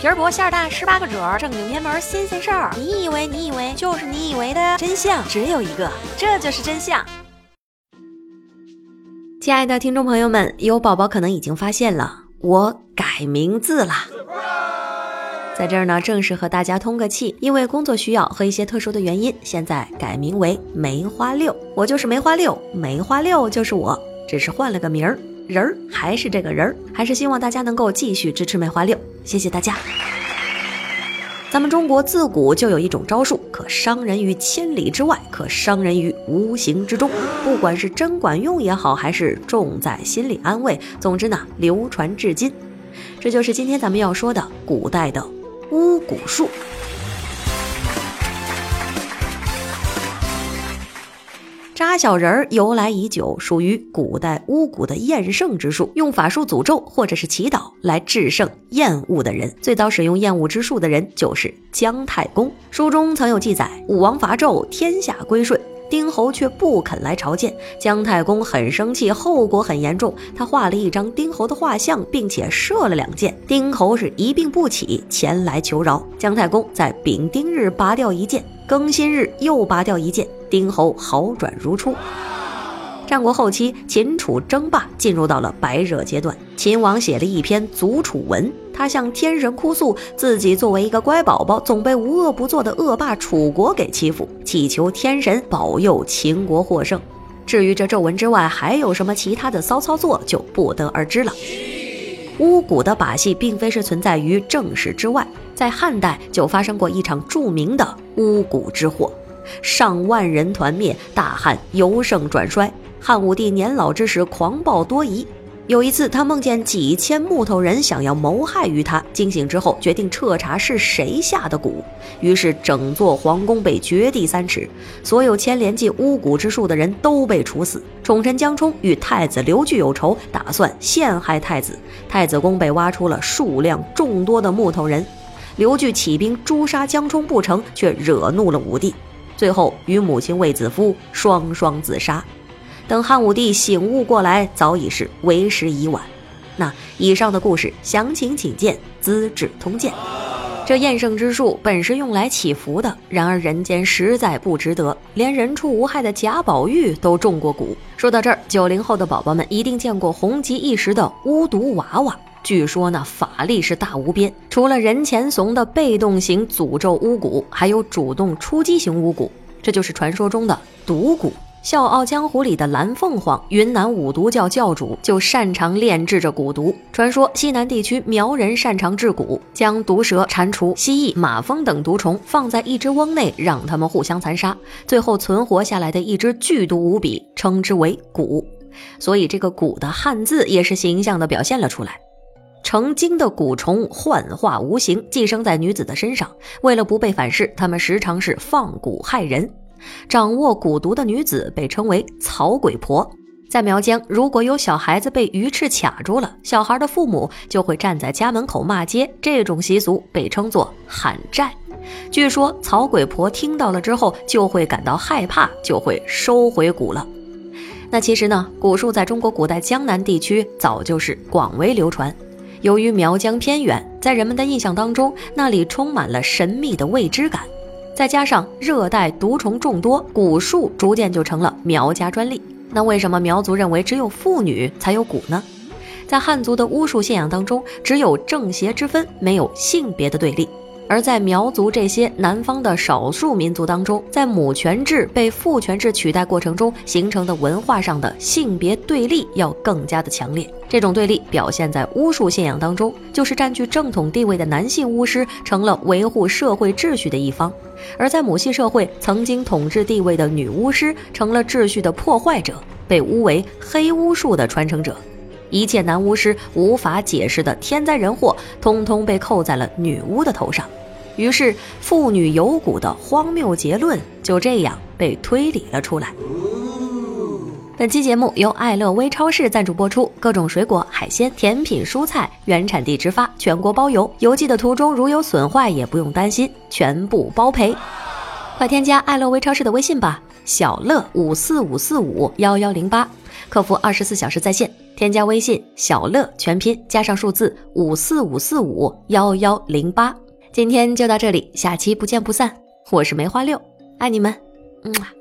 皮儿薄馅儿大，十八个褶儿，正经偏门新鲜事儿。你以为你以为就是你以为的真相只有一个，这就是真相。亲爱的听众朋友们，有宝宝可能已经发现了，我改名字了。在这儿呢，正式和大家通个气，因为工作需要和一些特殊的原因，现在改名为梅花六。我就是梅花六，梅花六就是我，只是换了个名儿。人儿还是这个人儿，还是希望大家能够继续支持梅花六，谢谢大家。咱们中国自古就有一种招数，可伤人于千里之外，可伤人于无形之中。不管是真管用也好，还是重在心理安慰，总之呢，流传至今。这就是今天咱们要说的古代的巫蛊术。扎小人儿由来已久，属于古代巫蛊的厌胜之术，用法术诅咒或者是祈祷来制胜厌恶的人。最早使用厌恶之术的人就是姜太公。书中曾有记载：武王伐纣，天下归顺，丁侯却不肯来朝见。姜太公很生气，后果很严重。他画了一张丁侯的画像，并且射了两箭。丁侯是一病不起，前来求饶。姜太公在丙丁日拔掉一箭，庚辛日又拔掉一箭。丁侯好转如初。战国后期，秦楚争霸进入到了白热阶段。秦王写了一篇《祖楚文》，他向天神哭诉自己作为一个乖宝宝，总被无恶不作的恶霸楚国给欺负，祈求天神保佑秦国获胜。至于这皱纹之外还有什么其他的骚操作，就不得而知了。巫蛊的把戏并非是存在于正史之外，在汉代就发生过一场著名的巫蛊之祸。上万人团灭，大汉由盛转衰。汉武帝年老之时狂暴多疑，有一次他梦见几千木头人想要谋害于他，惊醒之后决定彻查是谁下的蛊，于是整座皇宫被掘地三尺，所有牵连进巫蛊之术的人都被处死。宠臣江充与太子刘据有仇，打算陷害太子，太子宫被挖出了数量众多的木头人，刘据起兵诛杀江充不成，却惹怒了武帝。最后与母亲卫子夫双双自杀。等汉武帝醒悟过来，早已是为时已晚。那以上的故事详情请见《资治通鉴》。这厌胜之术本是用来祈福的，然而人间实在不值得，连人畜无害的贾宝玉都中过蛊。说到这儿，九零后的宝宝们一定见过红极一时的巫毒娃娃。据说呢，法力是大无边，除了人前怂的被动型诅咒巫蛊，还有主动出击型巫蛊，这就是传说中的毒蛊。《笑傲江湖》里的蓝凤凰，云南五毒教教主，就擅长炼制着蛊毒。传说西南地区苗人擅长制蛊，将毒蛇、蟾蜍、蜥蜴、马蜂等毒虫放在一只瓮内，让它们互相残杀，最后存活下来的一只剧毒无比，称之为蛊。所以这个“蛊”的汉字也是形象地表现了出来。成精的蛊虫幻化无形，寄生在女子的身上。为了不被反噬，他们时常是放蛊害人。掌握蛊毒的女子被称为草鬼婆。在苗疆，如果有小孩子被鱼翅卡住了，小孩的父母就会站在家门口骂街。这种习俗被称作喊债。据说草鬼婆听到了之后，就会感到害怕，就会收回蛊了。那其实呢，蛊术在中国古代江南地区早就是广为流传。由于苗疆偏远，在人们的印象当中，那里充满了神秘的未知感，再加上热带毒虫众多，蛊术逐渐就成了苗家专利。那为什么苗族认为只有妇女才有蛊呢？在汉族的巫术信仰当中，只有正邪之分，没有性别的对立。而在苗族这些南方的少数民族当中，在母权制被父权制取代过程中形成的文化上的性别对立要更加的强烈。这种对立表现在巫术信仰当中，就是占据正统地位的男性巫师成了维护社会秩序的一方，而在母系社会曾经统治地位的女巫师成了秩序的破坏者，被污为黑巫术的传承者。一切男巫师无法解释的天灾人祸，通通被扣在了女巫的头上。于是，妇女有蛊的荒谬结论就这样被推理了出来。本期节目由爱乐微超市赞助播出，各种水果、海鲜、甜品、蔬菜原产地直发，全国包邮。邮寄的途中如有损坏，也不用担心，全部包赔。快添加爱乐微超市的微信吧，小乐五四五四五幺幺零八，客服二十四小时在线。添加微信小乐全拼加上数字五四五四五幺幺零八。今天就到这里，下期不见不散。我是梅花六，爱你们，嗯。